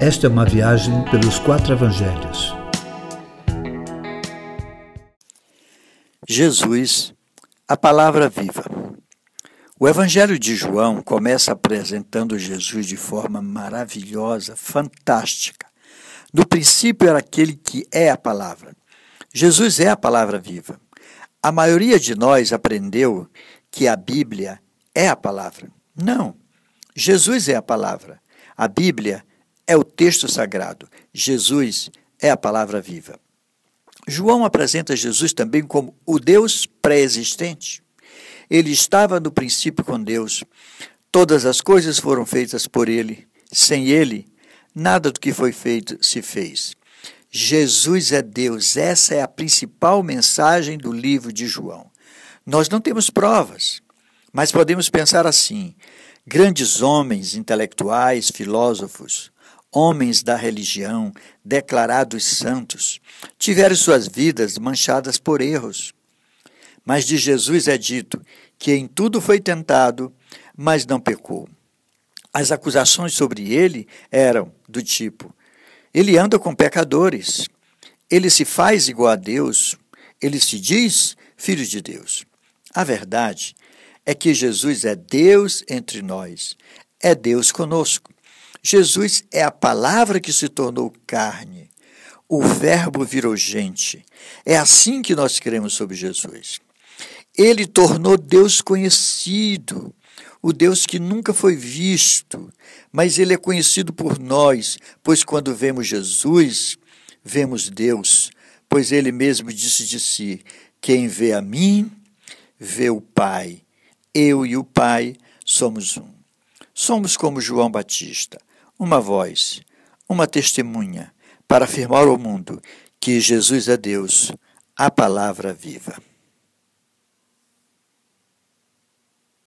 Esta é uma viagem pelos quatro evangelhos. Jesus, a palavra viva. O Evangelho de João começa apresentando Jesus de forma maravilhosa, fantástica. No princípio era aquele que é a palavra. Jesus é a palavra viva. A maioria de nós aprendeu que a Bíblia é a palavra. Não. Jesus é a palavra. A Bíblia é o texto sagrado. Jesus é a palavra viva. João apresenta Jesus também como o Deus pré-existente. Ele estava no princípio com Deus. Todas as coisas foram feitas por ele. Sem ele, nada do que foi feito se fez. Jesus é Deus. Essa é a principal mensagem do livro de João. Nós não temos provas, mas podemos pensar assim: grandes homens intelectuais, filósofos, homens da religião, declarados santos, tiveram suas vidas manchadas por erros. Mas de Jesus é dito que em tudo foi tentado, mas não pecou. As acusações sobre ele eram do tipo: ele anda com pecadores, ele se faz igual a Deus, ele se diz filho de Deus. A verdade é que Jesus é Deus entre nós, é Deus conosco. Jesus é a palavra que se tornou carne. O Verbo virou gente. É assim que nós cremos sobre Jesus. Ele tornou Deus conhecido, o Deus que nunca foi visto, mas ele é conhecido por nós, pois quando vemos Jesus, vemos Deus, pois ele mesmo disse de si: Quem vê a mim, vê o Pai. Eu e o Pai somos um. Somos como João Batista uma voz, uma testemunha para afirmar ao mundo que Jesus é Deus, a palavra viva.